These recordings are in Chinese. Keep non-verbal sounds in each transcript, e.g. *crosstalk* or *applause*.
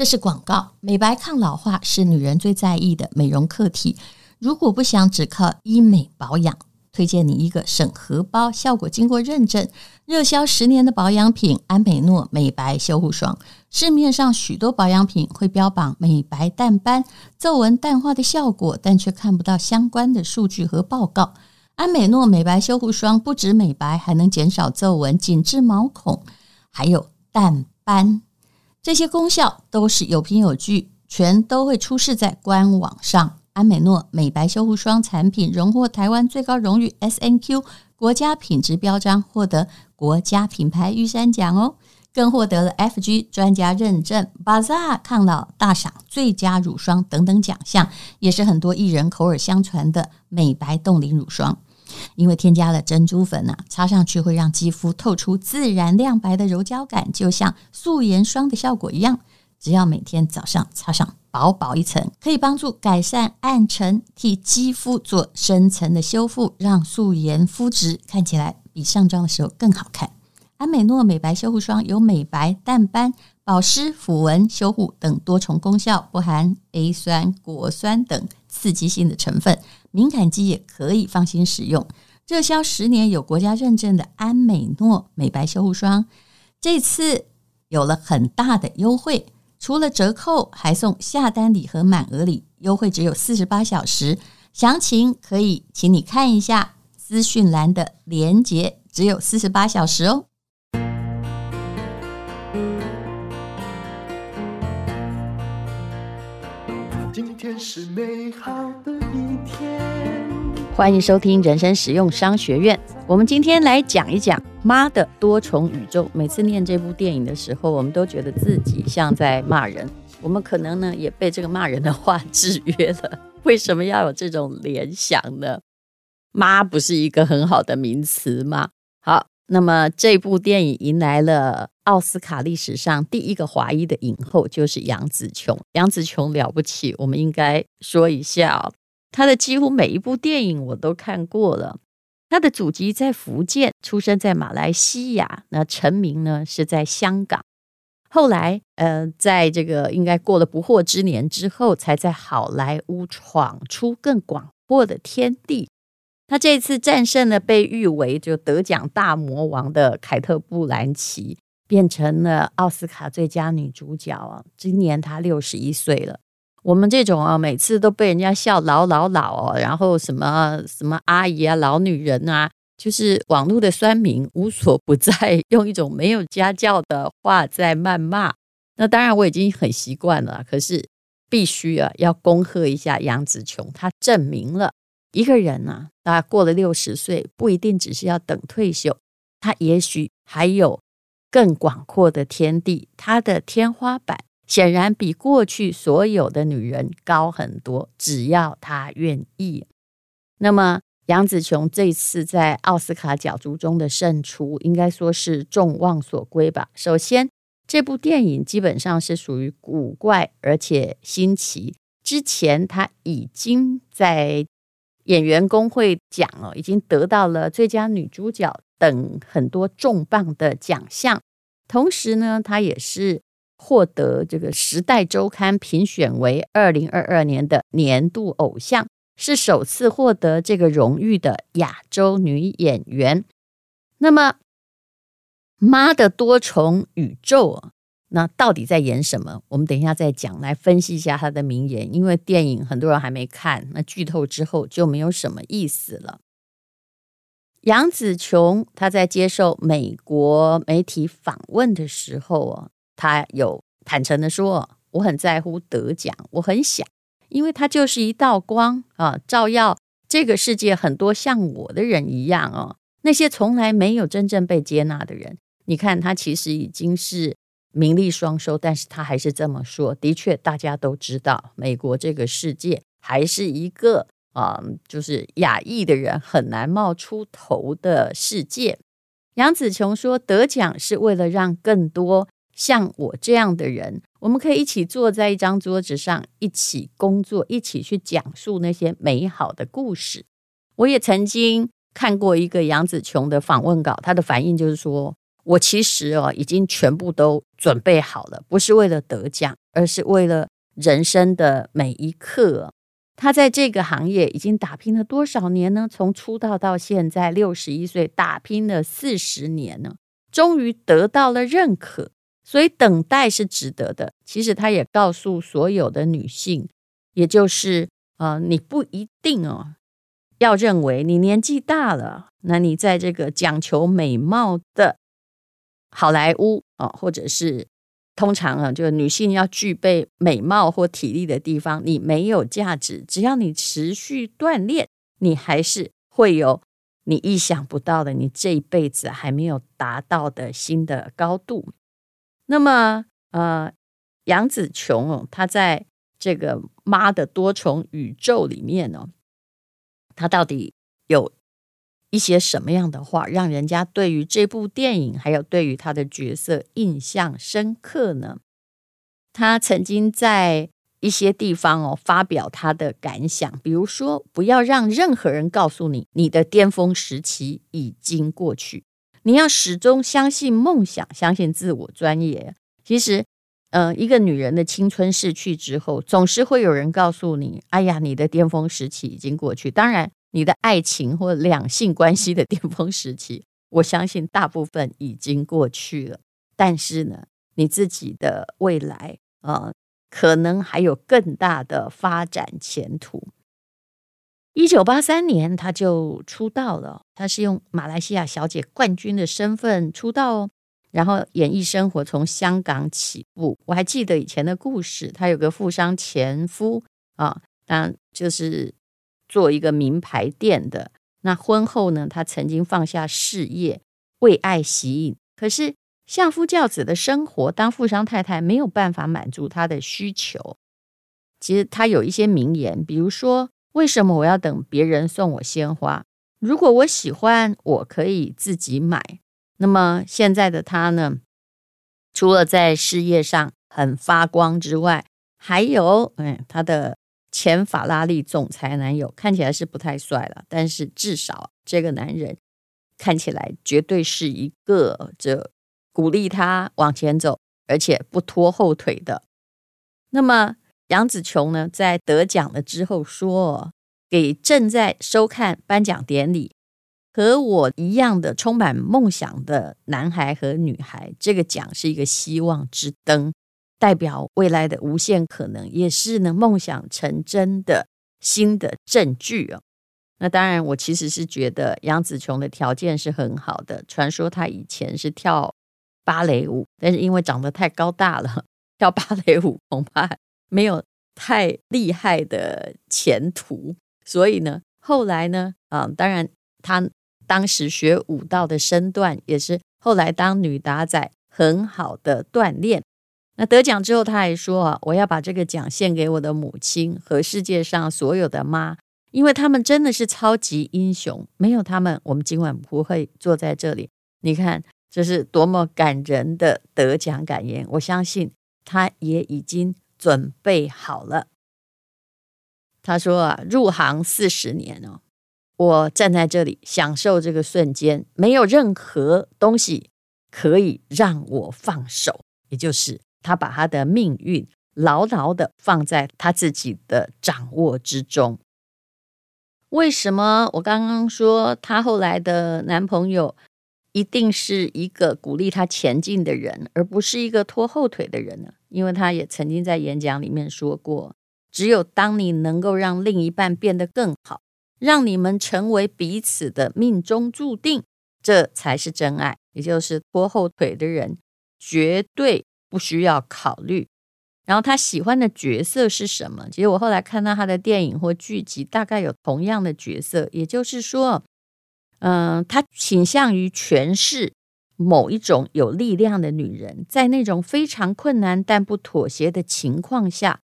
这是广告。美白抗老化是女人最在意的美容课题。如果不想只靠医美保养，推荐你一个审核包、效果经过认证、热销十年的保养品——安美诺美白修护霜。市面上许多保养品会标榜美白淡斑、皱纹淡化的效果，但却看不到相关的数据和报告。安美诺美白修护霜不止美白，还能减少皱纹、紧致毛孔，还有淡斑。这些功效都是有凭有据，全都会出示在官网上。安美诺美白修护霜产品荣获台湾最高荣誉 SNQ 国家品质标章，获得国家品牌玉山奖哦，更获得了 FG 专家认证、Bazaar 抗老大赏最佳乳霜等等奖项，也是很多艺人口耳相传的美白冻龄乳霜。因为添加了珍珠粉呐、擦上去会让肌肤透出自然亮白的柔焦感，就像素颜霜的效果一样。只要每天早上擦上薄薄一层，可以帮助改善暗沉，替肌肤做深层的修复，让素颜肤质看起来比上妆的时候更好看。安美诺美白修护霜有美白、淡斑、保湿、抚纹、修护等多重功效，不含 A 酸、果酸等刺激性的成分。敏感肌也可以放心使用。热销十年有国家认证的安美诺美白修护霜，这次有了很大的优惠，除了折扣，还送下单礼和满额礼，优惠只有四十八小时。详情可以请你看一下资讯栏的链接，只有四十八小时哦。是美好的一天。欢迎收听人生实用商学院。我们今天来讲一讲《妈的多重宇宙》。每次念这部电影的时候，我们都觉得自己像在骂人。我们可能呢也被这个骂人的话 *laughs* 制约了。为什么要有这种联想呢？妈不是一个很好的名词吗？好，那么这部电影迎来了奥斯卡历史上第一个华裔的影后，就是杨紫琼。杨紫琼了不起，我们应该说一下哦。他的几乎每一部电影我都看过了。她的祖籍在福建，出生在马来西亚，那成名呢是在香港。后来，呃，在这个应该过了不惑之年之后，才在好莱坞闯出更广阔的天地。他这次战胜了被誉为就得奖大魔王的凯特·布兰奇，变成了奥斯卡最佳女主角啊！今年她六十一岁了。我们这种啊，每次都被人家笑老老老哦，然后什么什么阿姨啊、老女人啊，就是网络的酸民无所不在，*laughs* 用一种没有家教的话在谩骂。那当然我已经很习惯了，可是必须啊要恭贺一下杨紫琼，她证明了一个人啊，他过了六十岁不一定只是要等退休，她也许还有更广阔的天地，他的天花板。显然比过去所有的女人高很多，只要她愿意。那么杨紫琼这次在奥斯卡角逐中的胜出，应该说是众望所归吧。首先，这部电影基本上是属于古怪而且新奇。之前她已经在演员工会奖哦，已经得到了最佳女主角等很多重磅的奖项。同时呢，她也是。获得这个《时代周刊》评选为二零二二年的年度偶像，是首次获得这个荣誉的亚洲女演员。那么，妈的多重宇宙，那到底在演什么？我们等一下再讲，来分析一下他的名言。因为电影很多人还没看，那剧透之后就没有什么意思了。杨紫琼她在接受美国媒体访问的时候啊。她有坦诚的说：“我很在乎得奖，我很想，因为他就是一道光啊，照耀这个世界很多像我的人一样哦。那些从来没有真正被接纳的人，你看他其实已经是名利双收，但是他还是这么说。的确，大家都知道，美国这个世界还是一个啊，就是亚裔的人很难冒出头的世界。”杨紫琼说：“得奖是为了让更多。”像我这样的人，我们可以一起坐在一张桌子上，一起工作，一起去讲述那些美好的故事。我也曾经看过一个杨紫琼的访问稿，她的反应就是说：“我其实哦已经全部都准备好了，不是为了得奖，而是为了人生的每一刻。他在这个行业已经打拼了多少年呢？从出道到现在六十一岁，打拼了四十年呢，终于得到了认可。所以等待是值得的。其实他也告诉所有的女性，也就是呃，你不一定哦。要认为你年纪大了，那你在这个讲求美貌的好莱坞啊，或者是通常啊，就是女性要具备美貌或体力的地方，你没有价值。只要你持续锻炼，你还是会有你意想不到的，你这一辈子还没有达到的新的高度。那么，呃，杨紫琼哦，她在这个妈的多重宇宙里面呢、哦。她到底有一些什么样的话，让人家对于这部电影还有对于他的角色印象深刻呢？他曾经在一些地方哦发表他的感想，比如说，不要让任何人告诉你你的巅峰时期已经过去，你要始终相信梦想，相信自我专业。其实，呃，一个女人的青春逝去之后，总是会有人告诉你：“哎呀，你的巅峰时期已经过去。”当然，你的爱情或两性关系的巅峰时期，*laughs* 我相信大部分已经过去了。但是呢，你自己的未来，呃，可能还有更大的发展前途。一九八三年，他就出道了，他是用马来西亚小姐冠军的身份出道哦。然后演艺生活从香港起步，我还记得以前的故事，他有个富商前夫啊，当然就是做一个名牌店的。那婚后呢，她曾经放下事业，为爱吸引。可是相夫教子的生活，当富商太太没有办法满足她的需求。其实她有一些名言，比如说：“为什么我要等别人送我鲜花？如果我喜欢，我可以自己买。”那么现在的他呢，除了在事业上很发光之外，还有，嗯，他的前法拉利总裁男友看起来是不太帅了，但是至少这个男人看起来绝对是一个这鼓励他往前走，而且不拖后腿的。那么杨紫琼呢，在得奖了之后说，给正在收看颁奖典礼。和我一样的充满梦想的男孩和女孩，这个奖是一个希望之灯，代表未来的无限可能，也是呢梦想成真的新的证据哦。那当然，我其实是觉得杨紫琼的条件是很好的。传说她以前是跳芭蕾舞，但是因为长得太高大了，跳芭蕾舞恐怕没有太厉害的前途。所以呢，后来呢，啊，当然她。当时学舞蹈的身段也是后来当女打仔很好的锻炼。那得奖之后，他还说啊，我要把这个奖献给我的母亲和世界上所有的妈，因为他们真的是超级英雄，没有他们，我们今晚不会坐在这里。你看，这是多么感人的得奖感言。我相信他也已经准备好了。他说啊，入行四十年哦。我站在这里享受这个瞬间，没有任何东西可以让我放手。也就是他把他的命运牢牢的放在他自己的掌握之中。为什么我刚刚说他后来的男朋友一定是一个鼓励他前进的人，而不是一个拖后腿的人呢？因为他也曾经在演讲里面说过，只有当你能够让另一半变得更好。让你们成为彼此的命中注定，这才是真爱。也就是拖后腿的人绝对不需要考虑。然后他喜欢的角色是什么？其实我后来看到他的电影或剧集，大概有同样的角色。也就是说，嗯、他倾向于诠释某一种有力量的女人，在那种非常困难但不妥协的情况下，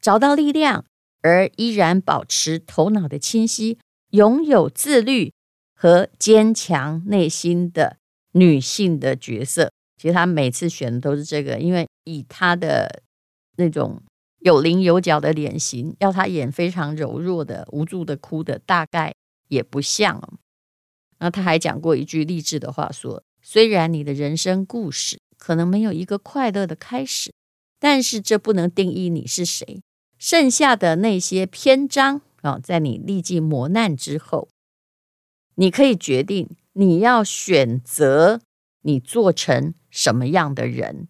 找到力量。而依然保持头脑的清晰，拥有自律和坚强内心的女性的角色，其实他每次选的都是这个，因为以他的那种有棱有角的脸型，要他演非常柔弱的、无助的、哭的，大概也不像。那他还讲过一句励志的话说，说虽然你的人生故事可能没有一个快乐的开始，但是这不能定义你是谁。剩下的那些篇章啊，在你历尽磨难之后，你可以决定你要选择你做成什么样的人。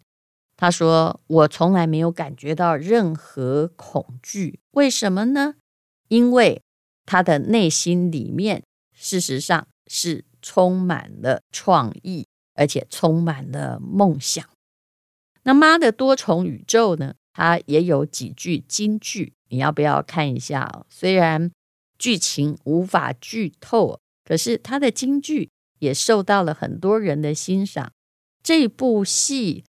他说：“我从来没有感觉到任何恐惧，为什么呢？因为他的内心里面，事实上是。”充满了创意，而且充满了梦想。那妈的多重宇宙呢？它也有几句金句，你要不要看一下？虽然剧情无法剧透，可是它的金句也受到了很多人的欣赏。这部戏，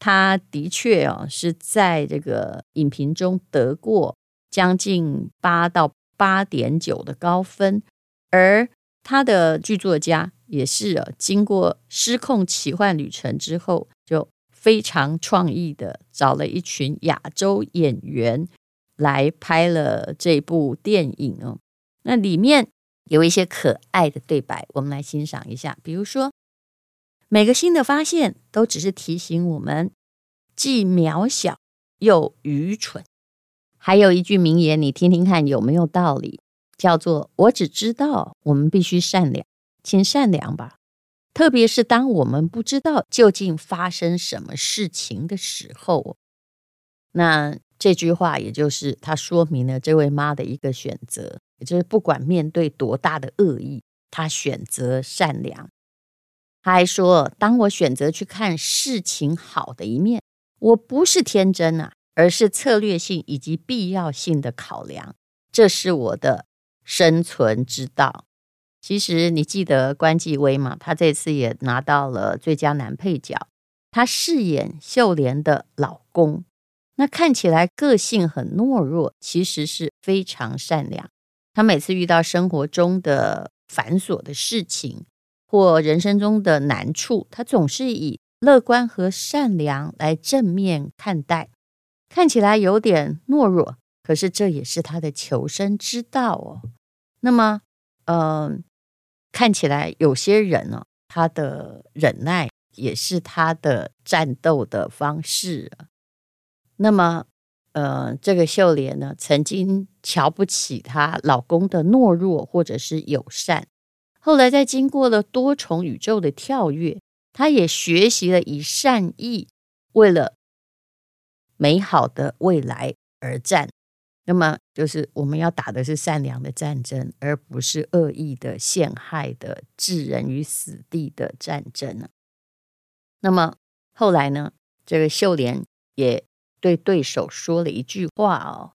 它的确哦是在这个影评中得过将近八到八点九的高分，而。他的剧作家也是啊，经过失控奇幻旅程之后，就非常创意的找了一群亚洲演员来拍了这部电影哦。那里面有一些可爱的对白，我们来欣赏一下。比如说，每个新的发现都只是提醒我们，既渺小又愚蠢。还有一句名言，你听听看有没有道理？叫做我只知道我们必须善良，请善良吧。特别是当我们不知道究竟发生什么事情的时候，那这句话也就是他说明了这位妈的一个选择，也就是不管面对多大的恶意，他选择善良。他还说，当我选择去看事情好的一面，我不是天真啊，而是策略性以及必要性的考量，这是我的。生存之道。其实你记得关继威吗？他这次也拿到了最佳男配角。他饰演秀莲的老公，那看起来个性很懦弱，其实是非常善良。他每次遇到生活中的繁琐的事情或人生中的难处，他总是以乐观和善良来正面看待。看起来有点懦弱，可是这也是他的求生之道哦。那么，嗯、看起来有些人呢、他的忍耐也是他的战斗的方式。那么，呃，这个秀莲呢，曾经瞧不起她老公的懦弱或者是友善，后来在经过了多重宇宙的跳跃，她也学习了以善意为了美好的未来而战。那么就是我们要打的是善良的战争，而不是恶意的陷害的置人于死地的战争呢。那么后来呢，这个秀莲也对对手说了一句话哦，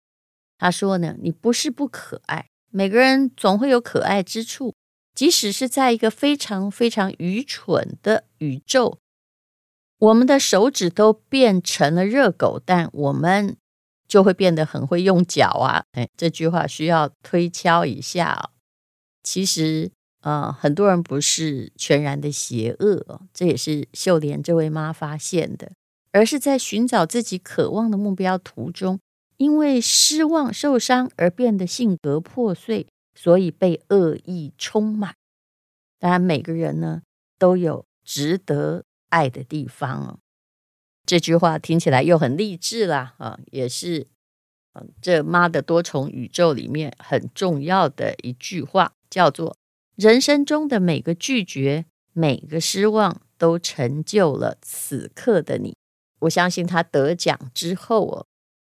他说呢：“你不是不可爱，每个人总会有可爱之处，即使是在一个非常非常愚蠢的宇宙，我们的手指都变成了热狗，但我们。”就会变得很会用脚啊！哎，这句话需要推敲一下哦。其实，呃，很多人不是全然的邪恶，这也是秀莲这位妈发现的，而是在寻找自己渴望的目标途中，因为失望、受伤而变得性格破碎，所以被恶意充满。当然，每个人呢都有值得爱的地方哦。这句话听起来又很励志啦，啊，也是，嗯，这妈的多重宇宙里面很重要的一句话，叫做“人生中的每个拒绝、每个失望，都成就了此刻的你”。我相信他得奖之后哦，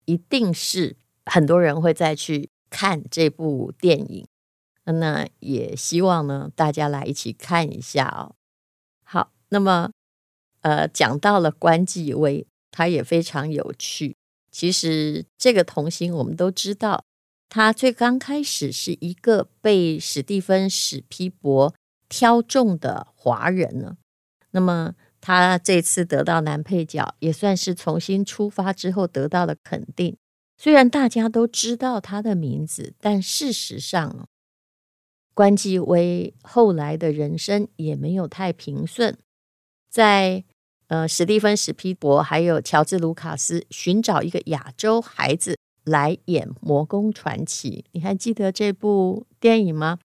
一定是很多人会再去看这部电影，那也希望呢，大家来一起看一下哦。好，那么。呃，讲到了关继威，他也非常有趣。其实这个童星我们都知道，他最刚开始是一个被史蒂芬史匹博挑中的华人呢。那么他这次得到男配角，也算是重新出发之后得到了肯定。虽然大家都知道他的名字，但事实上，关继威后来的人生也没有太平顺，在。呃，史蒂芬·史匹柏还有乔治·卢卡斯寻找一个亚洲孩子来演《魔宫传奇》，你还记得这部电影吗？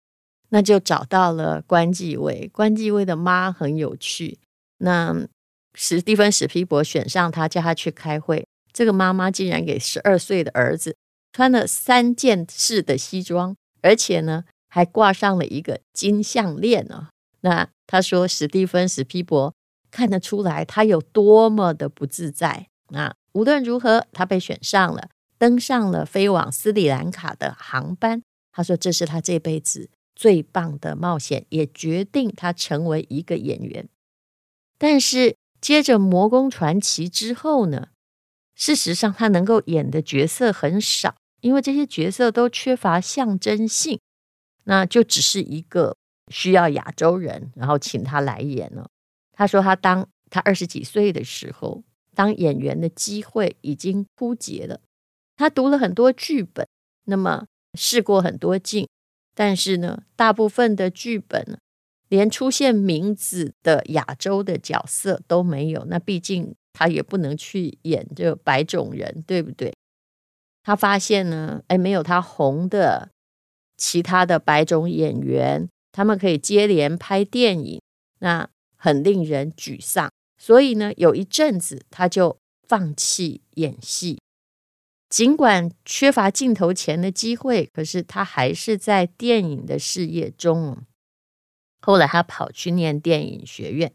那就找到了关继威。关继威的妈很有趣，那史蒂芬史皮博选上他，叫他去开会。这个妈妈竟然给十二岁的儿子穿了三件式的西装，而且呢还挂上了一个金项链呢。那他说，史蒂芬史皮博看得出来他有多么的不自在。那无论如何，他被选上了，登上了飞往斯里兰卡的航班。他说这是他这辈子最棒的冒险，也决定他成为一个演员。但是接着《魔宫传奇》之后呢？事实上，他能够演的角色很少，因为这些角色都缺乏象征性，那就只是一个需要亚洲人，然后请他来演了。他说，他当他二十几岁的时候，当演员的机会已经枯竭了。他读了很多剧本，那么试过很多镜，但是呢，大部分的剧本连出现名字的亚洲的角色都没有。那毕竟。他也不能去演这白种人，对不对？他发现呢，哎，没有他红的其他的白种演员，他们可以接连拍电影，那很令人沮丧。所以呢，有一阵子他就放弃演戏。尽管缺乏镜头前的机会，可是他还是在电影的事业中。后来他跑去念电影学院，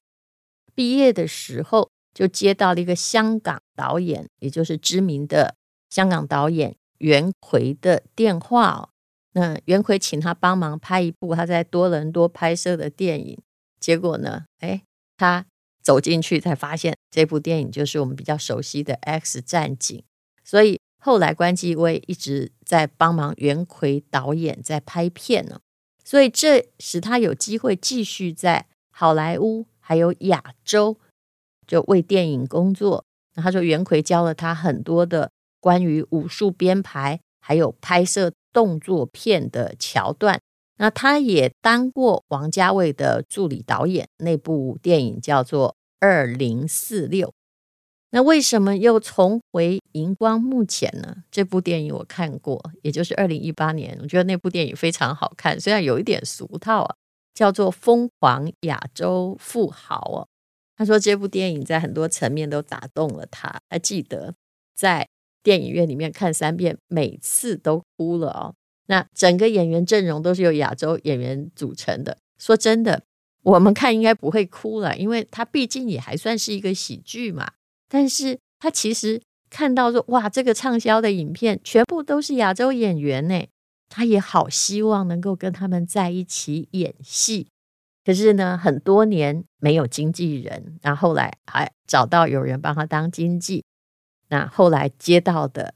毕业的时候。就接到了一个香港导演，也就是知名的香港导演袁奎的电话哦。那袁奎请他帮忙拍一部他在多伦多拍摄的电影，结果呢，哎，他走进去才发现这部电影就是我们比较熟悉的《X 战警》。所以后来关继威一直在帮忙袁奎导演在拍片呢，所以这使他有机会继续在好莱坞还有亚洲。就为电影工作，那他说袁奎教了他很多的关于武术编排，还有拍摄动作片的桥段。那他也当过王家卫的助理导演，那部电影叫做《二零四六》。那为什么又重回荧光幕前呢？这部电影我看过，也就是二零一八年，我觉得那部电影非常好看，虽然有一点俗套啊，叫做《疯狂亚洲富豪》哦。他说这部电影在很多层面都打动了他，还记得在电影院里面看三遍，每次都哭了哦。那整个演员阵容都是由亚洲演员组成的。说真的，我们看应该不会哭了，因为他毕竟也还算是一个喜剧嘛。但是他其实看到说，哇，这个畅销的影片全部都是亚洲演员呢，他也好希望能够跟他们在一起演戏。可是呢，很多年没有经纪人，然后来还找到有人帮他当经纪。那后来接到的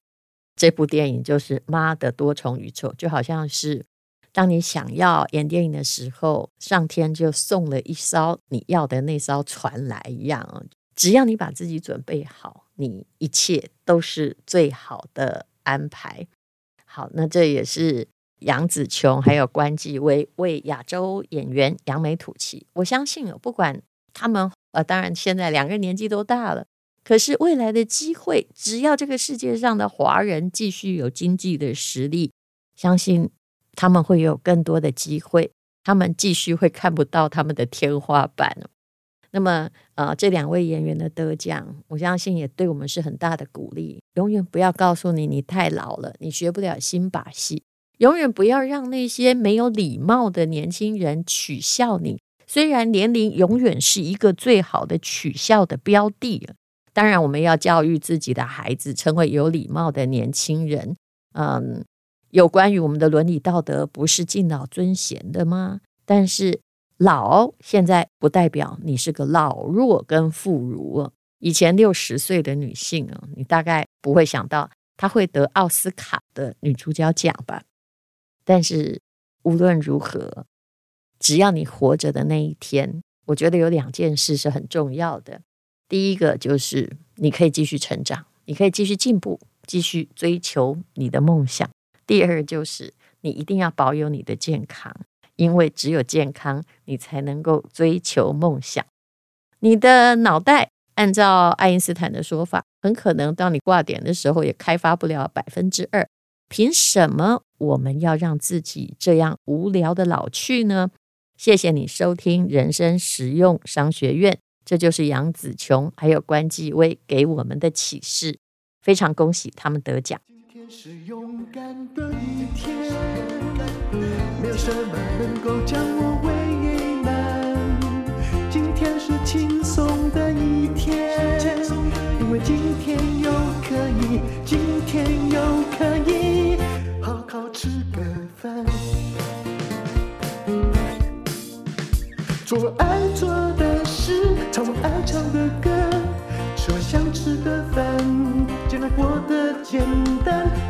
这部电影就是《妈的多重宇宙》，就好像是当你想要演电影的时候，上天就送了一艘你要的那艘船来一样。只要你把自己准备好，你一切都是最好的安排。好，那这也是。杨紫琼还有关继威为亚洲演员扬眉吐气，我相信不管他们呃，当然现在两个年纪都大了，可是未来的机会，只要这个世界上的华人继续有经济的实力，相信他们会有更多的机会，他们继续会看不到他们的天花板。那么呃，这两位演员的得奖，我相信也对我们是很大的鼓励。永远不要告诉你你太老了，你学不了新把戏。永远不要让那些没有礼貌的年轻人取笑你。虽然年龄永远是一个最好的取笑的标的，当然我们要教育自己的孩子成为有礼貌的年轻人。嗯，有关于我们的伦理道德，不是敬老尊贤的吗？但是老现在不代表你是个老弱跟妇孺。以前六十岁的女性啊，你大概不会想到她会得奥斯卡的女主角奖吧？但是无论如何，只要你活着的那一天，我觉得有两件事是很重要的。第一个就是你可以继续成长，你可以继续进步，继续追求你的梦想。第二就是你一定要保有你的健康，因为只有健康，你才能够追求梦想。你的脑袋按照爱因斯坦的说法，很可能到你挂点的时候也开发不了百分之二。凭什么我们要让自己这样无聊的老去呢？谢谢你收听人生实用商学院，这就是杨子琼还有关继威给我们的启示。非常恭喜他们得奖。是勇敢的一天。没有什么能够将我